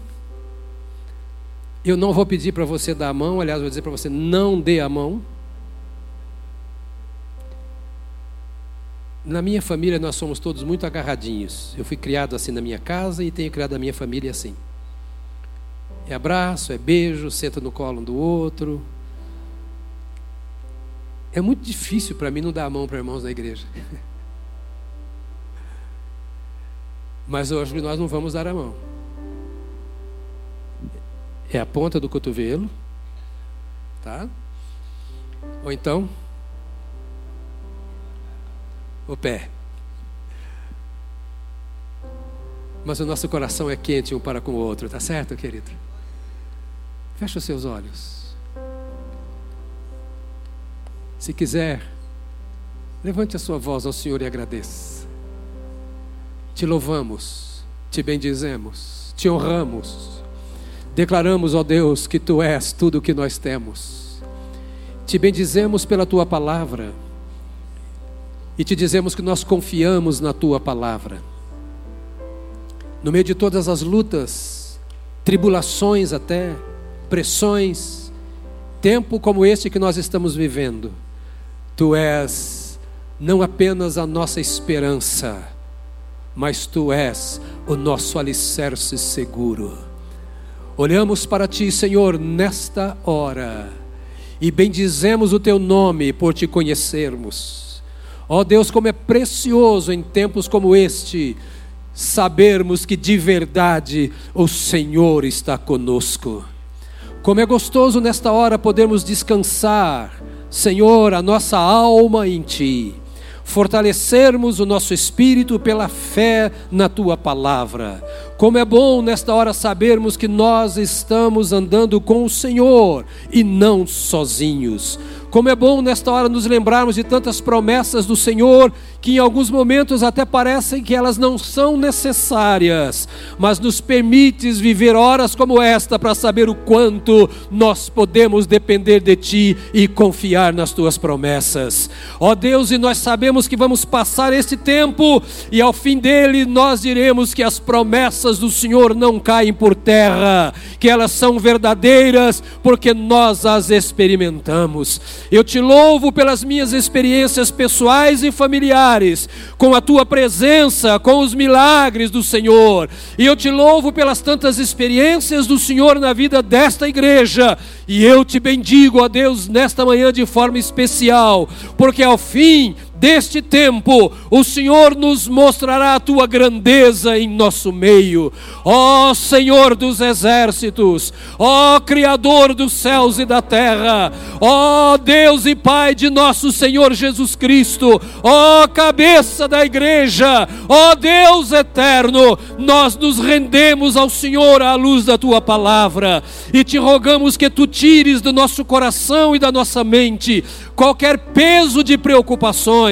Eu não vou pedir para você dar a mão, aliás, vou dizer para você: não dê a mão. Na minha família, nós somos todos muito agarradinhos. Eu fui criado assim na minha casa e tenho criado a minha família assim. É abraço, é beijo, senta no colo um do outro. É muito difícil para mim não dar a mão para irmãos da igreja. Mas hoje nós não vamos dar a mão. É a ponta do cotovelo, tá? Ou então o pé. Mas o nosso coração é quente um para com o outro, tá certo, querido? Feche os seus olhos. Se quiser, levante a sua voz ao Senhor e agradeça. Te louvamos, te bendizemos, te honramos. Declaramos, ó Deus, que tu és tudo o que nós temos. Te bendizemos pela tua palavra e te dizemos que nós confiamos na tua palavra. No meio de todas as lutas, tribulações até, pressões, tempo como este que nós estamos vivendo, tu és não apenas a nossa esperança, mas tu és o nosso alicerce seguro. Olhamos para ti, Senhor, nesta hora e bendizemos o teu nome por te conhecermos. Ó oh Deus, como é precioso em tempos como este sabermos que de verdade o Senhor está conosco. Como é gostoso nesta hora podermos descansar, Senhor, a nossa alma em Ti fortalecermos o nosso espírito pela fé na tua palavra. Como é bom nesta hora sabermos que nós estamos andando com o Senhor e não sozinhos. Como é bom nesta hora nos lembrarmos de tantas promessas do Senhor que em alguns momentos até parecem que elas não são necessárias, mas nos permites viver horas como esta para saber o quanto nós podemos depender de Ti e confiar nas Tuas promessas. Ó Deus, e nós sabemos que vamos passar este tempo e ao fim dele nós diremos que as promessas do Senhor não caem por terra, que elas são verdadeiras porque nós as experimentamos. Eu te louvo pelas minhas experiências pessoais e familiares, com a tua presença, com os milagres do Senhor. E eu te louvo pelas tantas experiências do Senhor na vida desta igreja. E eu te bendigo, a Deus, nesta manhã de forma especial, porque ao fim deste tempo, o Senhor nos mostrará a tua grandeza em nosso meio. Ó Senhor dos exércitos, ó Criador dos céus e da terra, ó Deus e Pai de nosso Senhor Jesus Cristo, ó cabeça da igreja, ó Deus eterno, nós nos rendemos ao Senhor à luz da tua palavra e te rogamos que tu tires do nosso coração e da nossa mente qualquer peso de preocupações,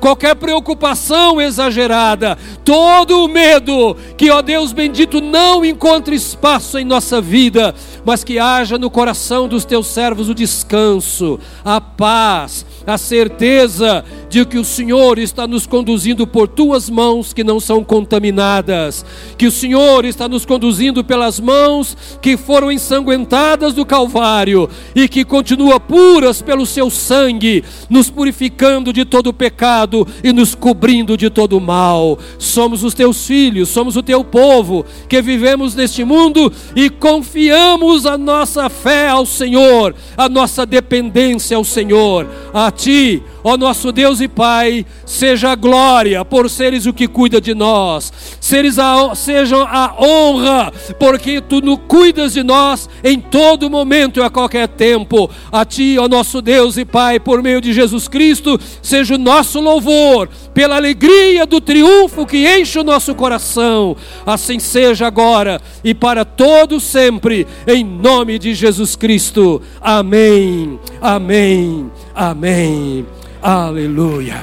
qualquer preocupação exagerada, todo o medo, que, ó Deus bendito, não encontre espaço em nossa vida, mas que haja no coração dos teus servos o descanso, a paz, a certeza de que o Senhor está nos conduzindo por tuas mãos que não são contaminadas, que o Senhor está nos conduzindo pelas mãos que foram ensanguentadas do Calvário e que continua puras pelo seu sangue, nos purificando de todo pecado e nos cobrindo de todo mal. Somos os teus filhos, somos o teu povo que vivemos neste mundo e confiamos a nossa fé ao Senhor, a nossa dependência ao Senhor, a ti Ó nosso Deus e Pai, seja a glória por seres o que cuida de nós, seres a, seja a honra, porque tu no cuidas de nós em todo momento e a qualquer tempo. A Ti, ó nosso Deus e Pai, por meio de Jesus Cristo, seja o nosso louvor, pela alegria do triunfo que enche o nosso coração. Assim seja agora e para todo sempre, em nome de Jesus Cristo. Amém. Amém. Amém. Aleluia.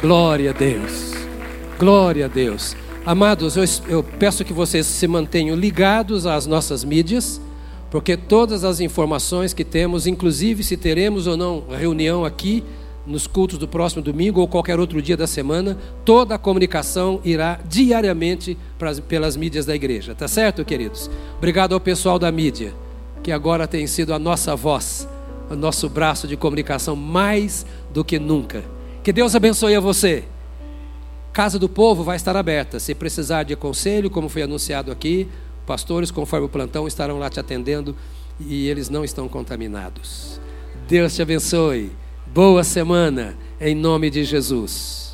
Glória a Deus. Glória a Deus. Amados, eu, eu, peço que vocês se mantenham ligados às nossas mídias, porque todas as informações que temos, inclusive se teremos ou não reunião aqui nos cultos do próximo domingo ou qualquer outro dia da semana, toda a comunicação irá diariamente pelas mídias da igreja. Tá certo, queridos? Obrigado ao pessoal da mídia, que agora tem sido a nossa voz o nosso braço de comunicação mais do que nunca. Que Deus abençoe a você. Casa do Povo vai estar aberta. Se precisar de conselho, como foi anunciado aqui, pastores, conforme o plantão, estarão lá te atendendo e eles não estão contaminados. Deus te abençoe. Boa semana, em nome de Jesus.